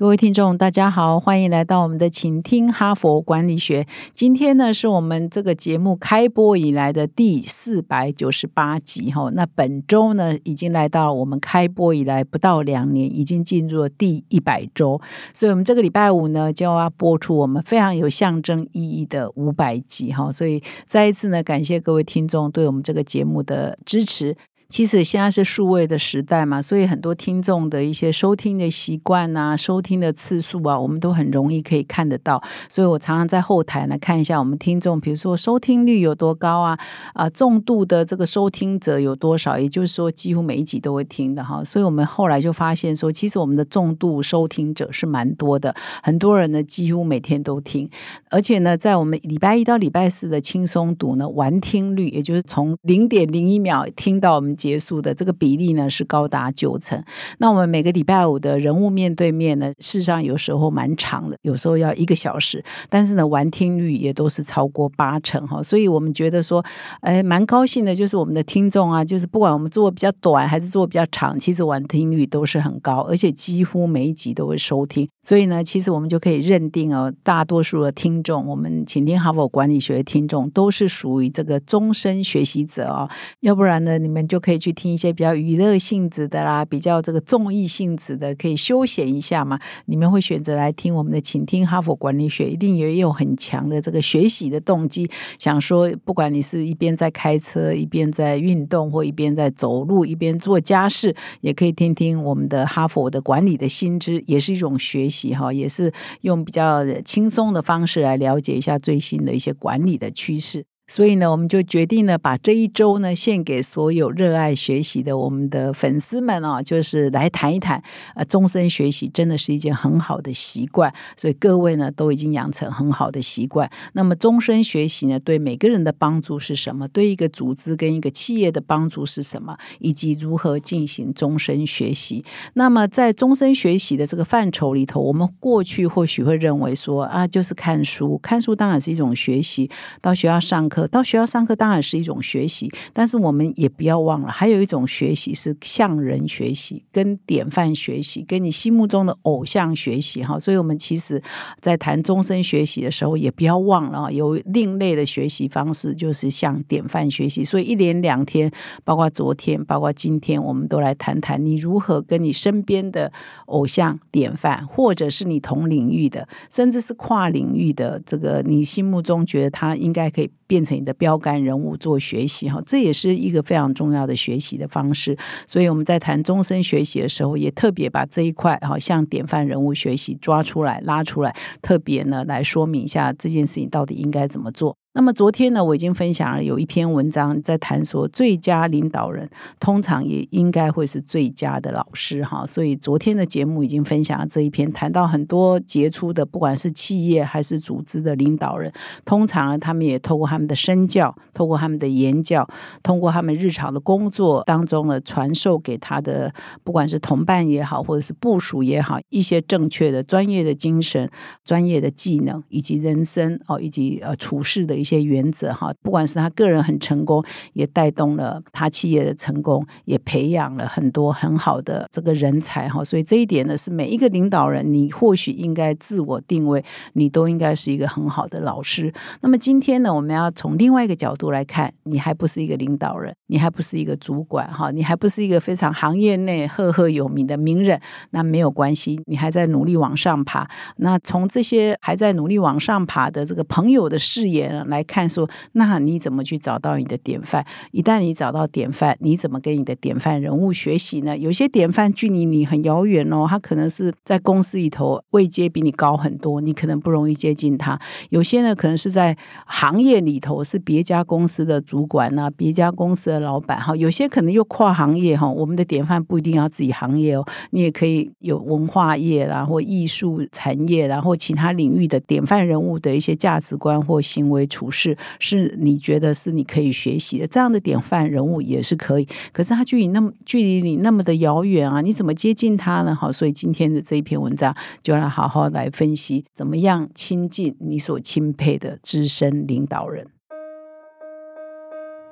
各位听众，大家好，欢迎来到我们的《请听哈佛管理学》。今天呢，是我们这个节目开播以来的第四百九十八集哈。那本周呢，已经来到我们开播以来不到两年，已经进入了第一百周。所以，我们这个礼拜五呢，就要播出我们非常有象征意义的五百集哈。所以，再一次呢，感谢各位听众对我们这个节目的支持。其实现在是数位的时代嘛，所以很多听众的一些收听的习惯啊、收听的次数啊，我们都很容易可以看得到。所以我常常在后台呢看一下我们听众，比如说收听率有多高啊，啊重度的这个收听者有多少，也就是说几乎每一集都会听的哈。所以我们后来就发现说，其实我们的重度收听者是蛮多的，很多人呢几乎每天都听，而且呢，在我们礼拜一到礼拜四的轻松读呢，完听率也就是从零点零一秒听到我们。结束的这个比例呢是高达九成。那我们每个礼拜五的人物面对面呢，事实上有时候蛮长的，有时候要一个小时，但是呢完听率也都是超过八成哈。所以我们觉得说，哎，蛮高兴的，就是我们的听众啊，就是不管我们做比较短还是做比较长，其实完听率都是很高，而且几乎每一集都会收听。所以呢，其实我们就可以认定哦，大多数的听众，我们请听哈佛管理学的听众都是属于这个终身学习者啊。要不然呢，你们就可以。可以去听一些比较娱乐性质的啦，比较这个综艺性质的，可以休闲一下嘛。你们会选择来听我们的，请听哈佛管理学，一定也有很强的这个学习的动机。想说，不管你是一边在开车，一边在运动，或一边在走路，一边做家事，也可以听听我们的哈佛的管理的新知，也是一种学习哈，也是用比较轻松的方式来了解一下最新的一些管理的趋势。所以呢，我们就决定呢，把这一周呢献给所有热爱学习的我们的粉丝们哦，就是来谈一谈，呃，终身学习真的是一件很好的习惯。所以各位呢，都已经养成很好的习惯。那么，终身学习呢，对每个人的帮助是什么？对一个组织跟一个企业的帮助是什么？以及如何进行终身学习？那么，在终身学习的这个范畴里头，我们过去或许会认为说啊，就是看书，看书当然是一种学习，到学校上课。到学校上课当然是一种学习，但是我们也不要忘了，还有一种学习是向人学习、跟典范学习、跟你心目中的偶像学习哈。所以，我们其实，在谈终身学习的时候，也不要忘了有另类的学习方式，就是向典范学习。所以，一连两天，包括昨天，包括今天，我们都来谈谈你如何跟你身边的偶像典范，或者是你同领域的，甚至是跨领域的这个你心目中觉得他应该可以。变成你的标杆人物做学习哈，这也是一个非常重要的学习的方式。所以我们在谈终身学习的时候，也特别把这一块哈，向典范人物学习抓出来、拉出来，特别呢来说明一下这件事情到底应该怎么做。那么昨天呢，我已经分享了有一篇文章在谈说，最佳领导人通常也应该会是最佳的老师哈。所以昨天的节目已经分享了这一篇，谈到很多杰出的，不管是企业还是组织的领导人，通常呢，他们也透过他们的身教，透过他们的言教，通过他们日常的工作当中呢，传授给他的，不管是同伴也好，或者是部署也好，一些正确的专业的精神、专业的技能，以及人生哦，以及呃处事的。一些原则哈，不管是他个人很成功，也带动了他企业的成功，也培养了很多很好的这个人才哈。所以这一点呢，是每一个领导人，你或许应该自我定位，你都应该是一个很好的老师。那么今天呢，我们要从另外一个角度来看，你还不是一个领导人，你还不是一个主管哈，你还不是一个非常行业内赫赫有名的名人，那没有关系，你还在努力往上爬。那从这些还在努力往上爬的这个朋友的视野呢？来看说，那你怎么去找到你的典范？一旦你找到典范，你怎么跟你的典范人物学习呢？有些典范距离你很遥远哦，他可能是在公司里头位阶比你高很多，你可能不容易接近他。有些呢，可能是在行业里头是别家公司的主管呐，别家公司的老板哈。有些可能又跨行业哈。我们的典范不一定要自己行业哦，你也可以有文化业啦，或艺术产业，然后其他领域的典范人物的一些价值观或行为。处事是你觉得是你可以学习的，这样的典范人物也是可以。可是他距离那么距离你那么的遥远啊，你怎么接近他呢？好，所以今天的这一篇文章就来好好来分析，怎么样亲近你所钦佩的资深领导人。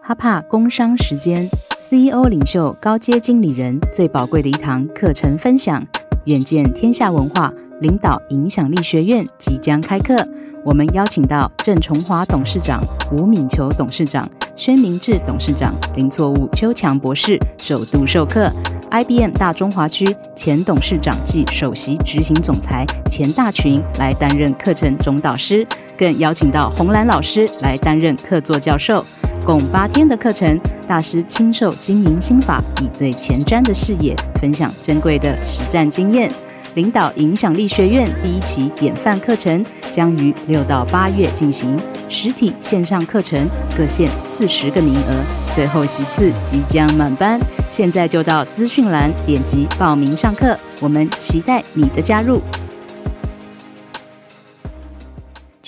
哈帕工商时间，CEO 领袖高阶经理人最宝贵的一堂课程分享，远见天下文化领导影响力学院即将开课。我们邀请到郑崇华董事长、吴敏球董事长、宣明志董事长、林错误邱强博士首度授课。IBM 大中华区前董事长暨首席执行总裁钱大群来担任课程总导师，更邀请到红兰老师来担任客座教授。共八天的课程，大师亲授经营心法，以最前瞻的视野分享珍贵的实战经验。领导影响力学院第一期典范课程将于六到八月进行，实体线上课程各限四十个名额，最后席次即将满班。现在就到资讯栏点击报名上课，我们期待你的加入。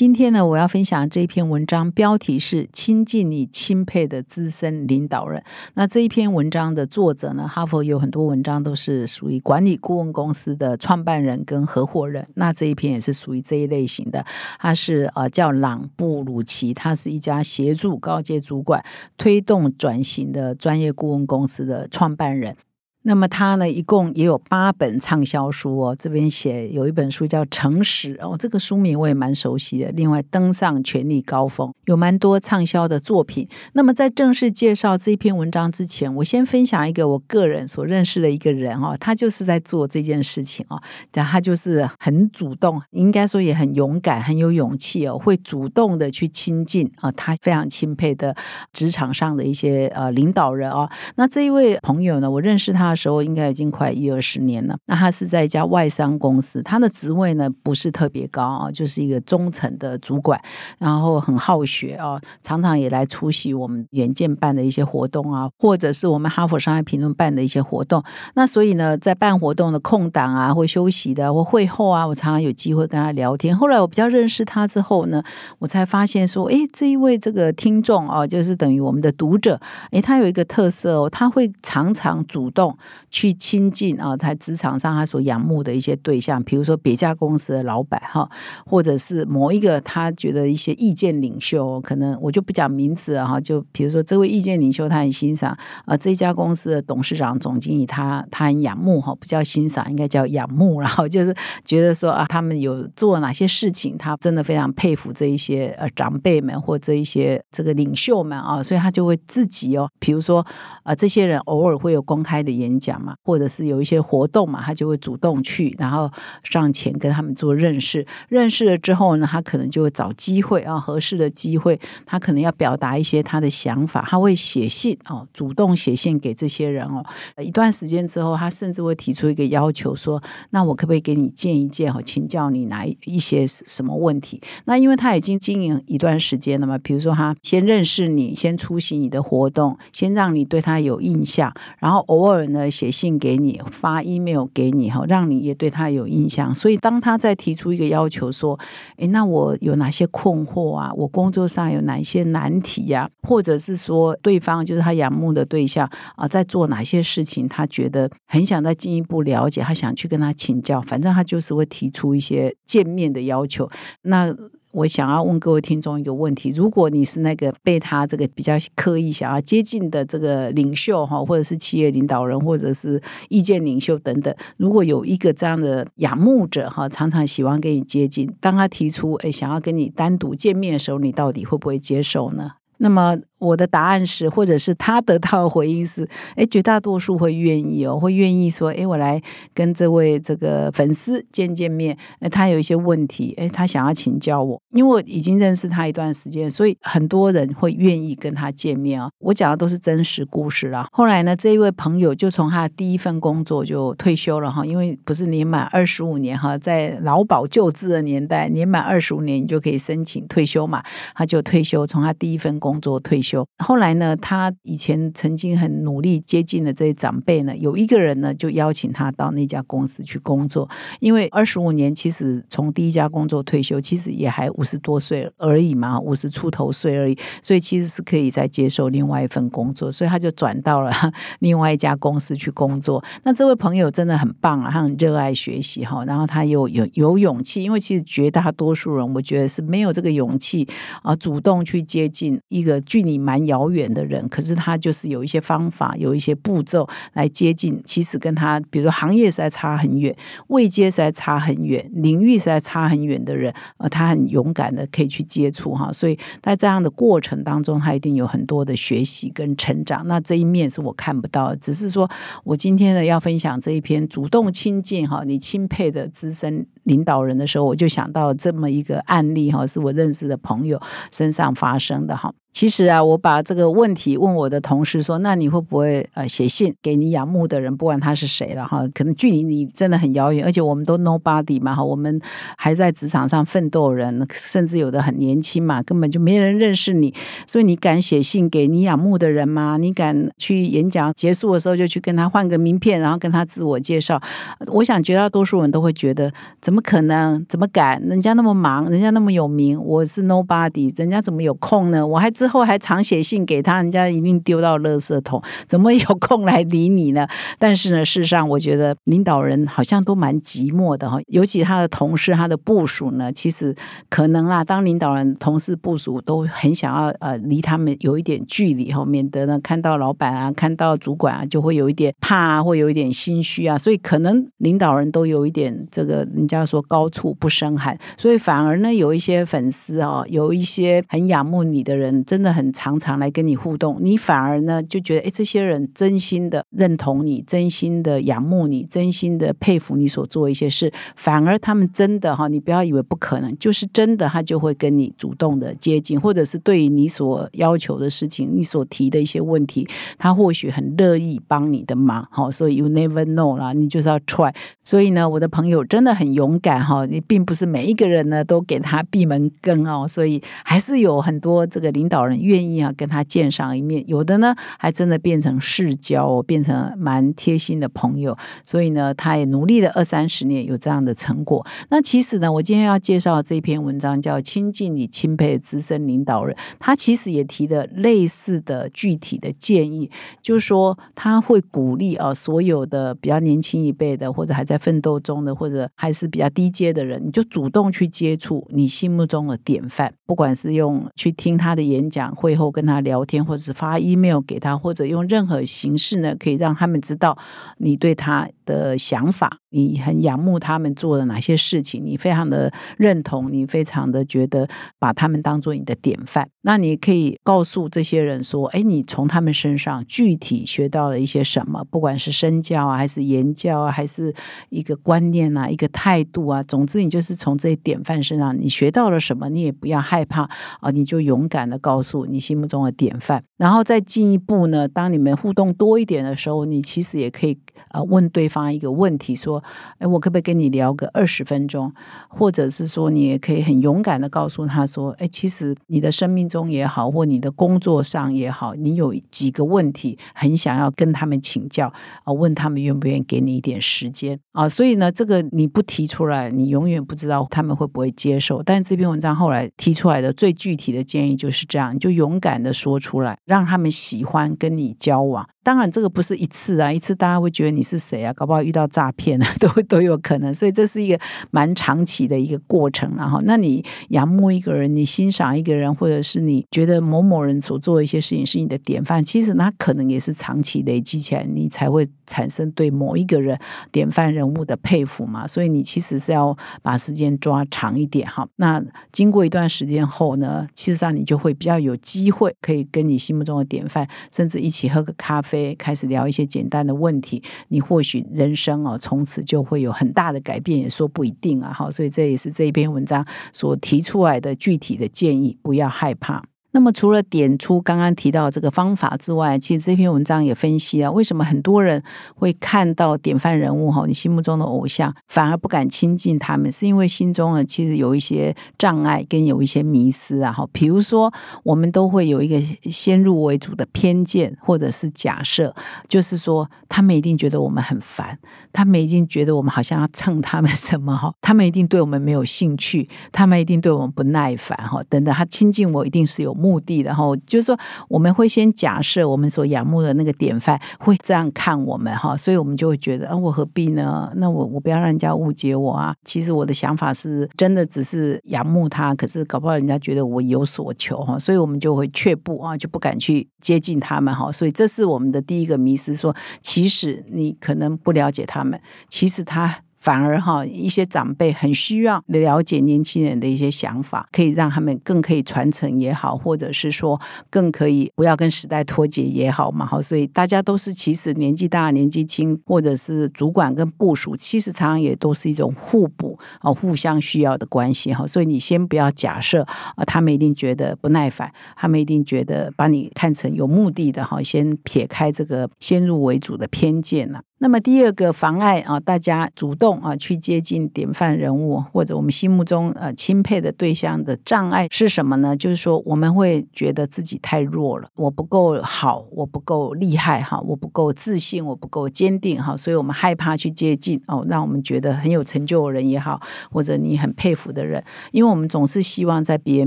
今天呢，我要分享这一篇文章，标题是“亲近你钦佩的资深领导人”。那这一篇文章的作者呢，哈佛有很多文章都是属于管理顾问公司的创办人跟合伙人。那这一篇也是属于这一类型的，他是呃叫朗布鲁奇，他是一家协助高阶主管推动转型的专业顾问公司的创办人。那么他呢，一共也有八本畅销书哦。这边写有一本书叫《诚实》哦，这个书名我也蛮熟悉的。另外，登上权力高峰，有蛮多畅销的作品。那么在正式介绍这篇文章之前，我先分享一个我个人所认识的一个人哦，他就是在做这件事情哦，但他就是很主动，应该说也很勇敢，很有勇气哦，会主动的去亲近啊，他非常钦佩的职场上的一些呃领导人哦。那这一位朋友呢，我认识他。那时候应该已经快一二十年了。那他是在一家外商公司，他的职位呢不是特别高啊，就是一个中层的主管，然后很好学啊，常常也来出席我们远见办的一些活动啊，或者是我们哈佛商业评论办的一些活动。那所以呢，在办活动的空档啊，或休息的或会后啊，我常常有机会跟他聊天。后来我比较认识他之后呢，我才发现说，哎，这一位这个听众啊，就是等于我们的读者，哎，他有一个特色哦，他会常常主动。去亲近啊，他职场上他所仰慕的一些对象，比如说别家公司的老板哈，或者是某一个他觉得一些意见领袖，可能我就不讲名字哈，就比如说这位意见领袖他很欣赏啊，这家公司的董事长、总经理他他很仰慕哈，不叫欣赏，应该叫仰慕，然后 就是觉得说啊，他们有做哪些事情，他真的非常佩服这一些呃长辈们或这一些这个领袖们啊，所以他就会自己哦，比如说啊，这些人偶尔会有公开的演。演讲嘛，或者是有一些活动嘛，他就会主动去，然后上前跟他们做认识。认识了之后呢，他可能就会找机会啊，合适的机会，他可能要表达一些他的想法，他会写信哦，主动写信给这些人哦。一段时间之后，他甚至会提出一个要求，说：“那我可不可以给你见一见哈，请教你哪一些什么问题？”那因为他已经经营一段时间了嘛，比如说他先认识你，先出席你的活动，先让你对他有印象，然后偶尔呢。写信给你，发 email 给你，哈，让你也对他有印象。所以，当他在提出一个要求，说：“诶，那我有哪些困惑啊？我工作上有哪些难题呀？或者是说，对方就是他仰慕的对象啊，在做哪些事情？他觉得很想再进一步了解，他想去跟他请教。反正他就是会提出一些见面的要求。那。我想要问各位听众一个问题：如果你是那个被他这个比较刻意想要接近的这个领袖哈，或者是企业领导人，或者是意见领袖等等，如果有一个这样的仰慕者哈，常常喜欢跟你接近，当他提出诶想要跟你单独见面的时候，你到底会不会接受呢？那么我的答案是，或者是他得到的回应是，哎，绝大多数会愿意哦，会愿意说，哎，我来跟这位这个粉丝见见面。那他有一些问题，哎，他想要请教我，因为我已经认识他一段时间，所以很多人会愿意跟他见面啊。我讲的都是真实故事啦。后来呢，这一位朋友就从他第一份工作就退休了哈，因为不是年满二十五年哈，在劳保救治的年代，年满二十五年你就可以申请退休嘛，他就退休，从他第一份。工作退休。后来呢，他以前曾经很努力接近的这些长辈呢，有一个人呢就邀请他到那家公司去工作，因为二十五年其实从第一家工作退休，其实也还五十多岁而已嘛，五十出头岁而已，所以其实是可以再接受另外一份工作，所以他就转到了 另外一家公司去工作。那这位朋友真的很棒啊，他很热爱学习哈，然后他又有有勇气，因为其实绝大多数人我觉得是没有这个勇气啊，主动去接近一个距离蛮遥远的人，可是他就是有一些方法，有一些步骤来接近，其实跟他比如说行业实在差很远，位阶实在差很远，领域实在差很远的人，呃，他很勇敢的可以去接触哈，所以在这样的过程当中，他一定有很多的学习跟成长。那这一面是我看不到，只是说我今天呢要分享这一篇主动亲近哈，你钦佩的资深领导人的时候，我就想到这么一个案例哈，是我认识的朋友身上发生的哈。其实啊，我把这个问题问我的同事说：“那你会不会呃写信给你仰慕的人，不管他是谁了哈？可能距离你真的很遥远，而且我们都 nobody 嘛哈，我们还在职场上奋斗人，甚至有的很年轻嘛，根本就没人认识你。所以你敢写信给你仰慕的人吗？你敢去演讲结束的时候就去跟他换个名片，然后跟他自我介绍？我想绝大多数人都会觉得，怎么可能？怎么敢？人家那么忙，人家那么有名，我是 nobody，人家怎么有空呢？我还。”知后还常写信给他，人家一定丢到垃圾桶，怎么有空来理你呢？但是呢，事实上，我觉得领导人好像都蛮寂寞的哈，尤其他的同事、他的部属呢，其实可能啦，当领导人、同事、部属都很想要呃离他们有一点距离哈，免得呢看到老板啊、看到主管啊，就会有一点怕啊，会有一点心虚啊，所以可能领导人都有一点这个人家说高处不胜寒，所以反而呢，有一些粉丝啊，有一些很仰慕你的人。真真的很常常来跟你互动，你反而呢就觉得，哎，这些人真心的认同你，真心的仰慕你，真心的佩服你所做一些事，反而他们真的哈，你不要以为不可能，就是真的，他就会跟你主动的接近，或者是对于你所要求的事情，你所提的一些问题，他或许很乐意帮你的忙，哈，所以 you never know 啦，你就是要 try。所以呢，我的朋友真的很勇敢哈，你并不是每一个人呢都给他闭门羹哦，所以还是有很多这个领导。老人愿意啊跟他见上一面，有的呢还真的变成世交，变成蛮贴心的朋友。所以呢，他也努力了二三十年，有这样的成果。那其实呢，我今天要介绍这篇文章叫《亲近你钦佩资深领导人》，他其实也提的类似的具体的建议，就是说他会鼓励啊所有的比较年轻一辈的，或者还在奋斗中的，或者还是比较低阶的人，你就主动去接触你心目中的典范，不管是用去听他的演。讲会后跟他聊天，或者是发 email 给他，或者用任何形式呢，可以让他们知道你对他的想法，你很仰慕他们做的哪些事情，你非常的认同，你非常的觉得把他们当做你的典范。那你可以告诉这些人说：“哎，你从他们身上具体学到了一些什么？不管是身教啊，还是言教啊，还是一个观念啊，一个态度啊，总之你就是从这些典范身上你学到了什么，你也不要害怕啊，你就勇敢的告。”诉你心目中的典范，然后再进一步呢。当你们互动多一点的时候，你其实也可以呃问对方一个问题，说：“哎，我可不可以跟你聊个二十分钟？”或者是说，你也可以很勇敢的告诉他说：“哎，其实你的生命中也好，或你的工作上也好，你有几个问题很想要跟他们请教啊？问他们愿不愿意给你一点时间啊？所以呢，这个你不提出来，你永远不知道他们会不会接受。但这篇文章后来提出来的最具体的建议就是这样。你就勇敢的说出来，让他们喜欢跟你交往。当然，这个不是一次啊，一次大家会觉得你是谁啊？搞不好遇到诈骗啊，都都有可能。所以这是一个蛮长期的一个过程。然后，那你仰慕一个人，你欣赏一个人，或者是你觉得某某人所做的一些事情是你的典范，其实那可能也是长期累积起来，你才会产生对某一个人典范人物的佩服嘛。所以你其实是要把时间抓长一点哈。那经过一段时间后呢，其实上你就会比较有机会可以跟你心目中的典范，甚至一起喝个咖啡。非开始聊一些简单的问题，你或许人生哦，从此就会有很大的改变，也说不一定啊。好，所以这也是这一篇文章所提出来的具体的建议，不要害怕。那么除了点出刚刚提到这个方法之外，其实这篇文章也分析了为什么很多人会看到典范人物哈，你心目中的偶像反而不敢亲近他们，是因为心中呢其实有一些障碍跟有一些迷失啊哈。比如说，我们都会有一个先入为主的偏见或者是假设，就是说他们一定觉得我们很烦，他们一定觉得我们好像要蹭他们什么哈，他们一定对我们没有兴趣，他们一定对我们不耐烦哈，等等，他亲近我一定是有。目的，然后就是说，我们会先假设我们所仰慕的那个典范会这样看我们哈，所以我们就会觉得啊，我何必呢？那我我不要让人家误解我啊。其实我的想法是真的，只是仰慕他，可是搞不好人家觉得我有所求哈，所以我们就会却步啊，就不敢去接近他们哈。所以这是我们的第一个迷失，说其实你可能不了解他们，其实他。反而哈，一些长辈很需要了解年轻人的一些想法，可以让他们更可以传承也好，或者是说更可以不要跟时代脱节也好嘛。哈，所以大家都是其实年纪大、年纪轻，或者是主管跟部署，其实常常也都是一种互补啊，互相需要的关系哈。所以你先不要假设啊，他们一定觉得不耐烦，他们一定觉得把你看成有目的的哈。先撇开这个先入为主的偏见了。那么第二个妨碍啊，大家主动啊去接近典范人物或者我们心目中呃钦佩的对象的障碍是什么呢？就是说我们会觉得自己太弱了，我不够好，我不够厉害哈，我不够自信，我不够坚定哈，所以我们害怕去接近哦，让我们觉得很有成就的人也好，或者你很佩服的人，因为我们总是希望在别人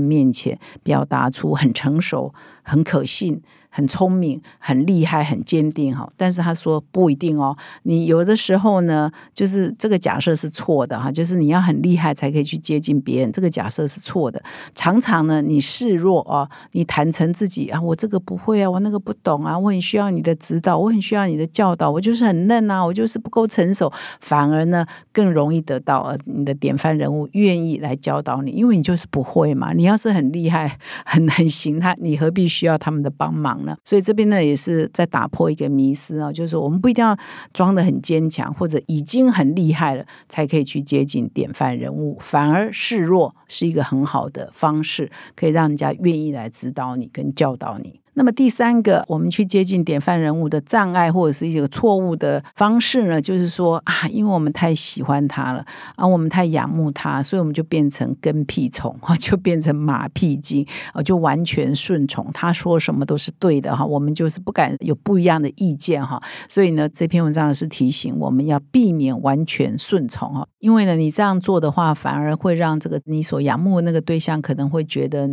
面前表达出很成熟、很可信。很聪明、很厉害、很坚定哈，但是他说不一定哦。你有的时候呢，就是这个假设是错的哈，就是你要很厉害才可以去接近别人，这个假设是错的。常常呢，你示弱啊，你坦诚自己啊，我这个不会啊，我那个不懂啊，我很需要你的指导，我很需要你的教导，我就是很嫩啊，我就是不够成熟，反而呢更容易得到呃你的典范人物愿意来教导你，因为你就是不会嘛。你要是很厉害、很很行，他你何必需要他们的帮忙？所以这边呢也是在打破一个迷思啊，就是说我们不一定要装的很坚强，或者已经很厉害了才可以去接近典范人物，反而示弱是一个很好的方式，可以让人家愿意来指导你跟教导你。那么第三个，我们去接近典范人物的障碍或者是一个错误的方式呢，就是说啊，因为我们太喜欢他了啊，我们太仰慕他，所以我们就变成跟屁虫，就变成马屁精啊，就完全顺从他说什么都是对的哈，我们就是不敢有不一样的意见哈。所以呢，这篇文章是提醒我们要避免完全顺从哈，因为呢，你这样做的话，反而会让这个你所仰慕的那个对象可能会觉得。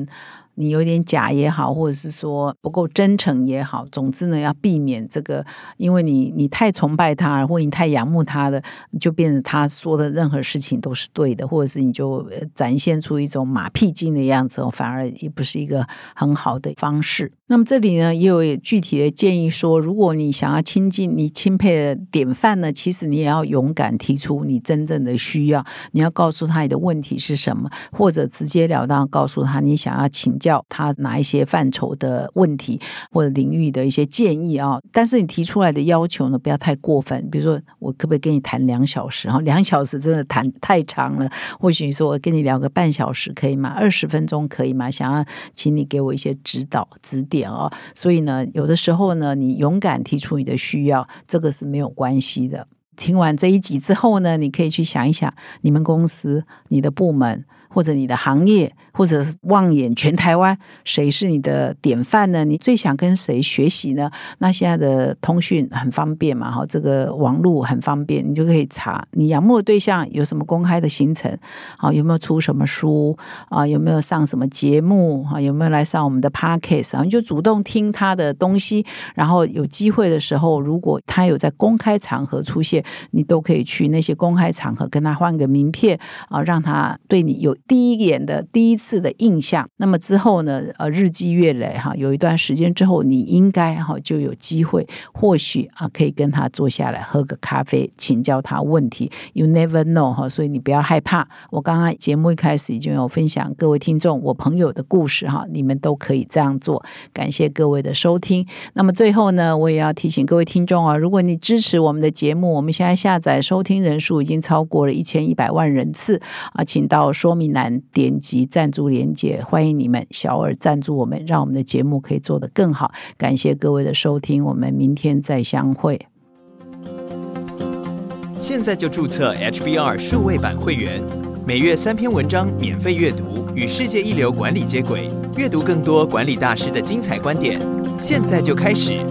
你有点假也好，或者是说不够真诚也好，总之呢，要避免这个，因为你你太崇拜他，或你太仰慕他的，就变成他说的任何事情都是对的，或者是你就展现出一种马屁精的样子，反而也不是一个很好的方式。那么这里呢，也有具体的建议说，如果你想要亲近你钦佩的典范呢，其实你也要勇敢提出你真正的需要，你要告诉他你的问题是什么，或者直截了当告诉他你想要请教。他哪一些范畴的问题或者领域的一些建议啊？但是你提出来的要求呢，不要太过分。比如说，我可不可以跟你谈两小时？哈，两小时真的谈太长了。或许你说我跟你聊个半小时可以吗？二十分钟可以吗？想要请你给我一些指导指点哦。所以呢，有的时候呢，你勇敢提出你的需要，这个是没有关系的。听完这一集之后呢，你可以去想一想，你们公司、你的部门。或者你的行业，或者是望眼全台湾，谁是你的典范呢？你最想跟谁学习呢？那现在的通讯很方便嘛，哈，这个网络很方便，你就可以查你仰慕的对象有什么公开的行程，啊，有没有出什么书啊，有没有上什么节目啊，有没有来上我们的 podcast 啊？你就主动听他的东西，然后有机会的时候，如果他有在公开场合出现，你都可以去那些公开场合跟他换个名片啊，让他对你有。第一眼的第一次的印象，那么之后呢？呃，日积月累哈，有一段时间之后，你应该哈就有机会，或许啊可以跟他坐下来喝个咖啡，请教他问题。You never know 哈，所以你不要害怕。我刚刚节目一开始已经有分享各位听众我朋友的故事哈，你们都可以这样做。感谢各位的收听。那么最后呢，我也要提醒各位听众啊，如果你支持我们的节目，我们现在下载收听人数已经超过了一千一百万人次啊，请到说明。栏点击赞助连接，欢迎你们小额赞助我们，让我们的节目可以做得更好。感谢各位的收听，我们明天再相会。现在就注册 HBR 数位版会员，每月三篇文章免费阅读，与世界一流管理接轨，阅读更多管理大师的精彩观点。现在就开始。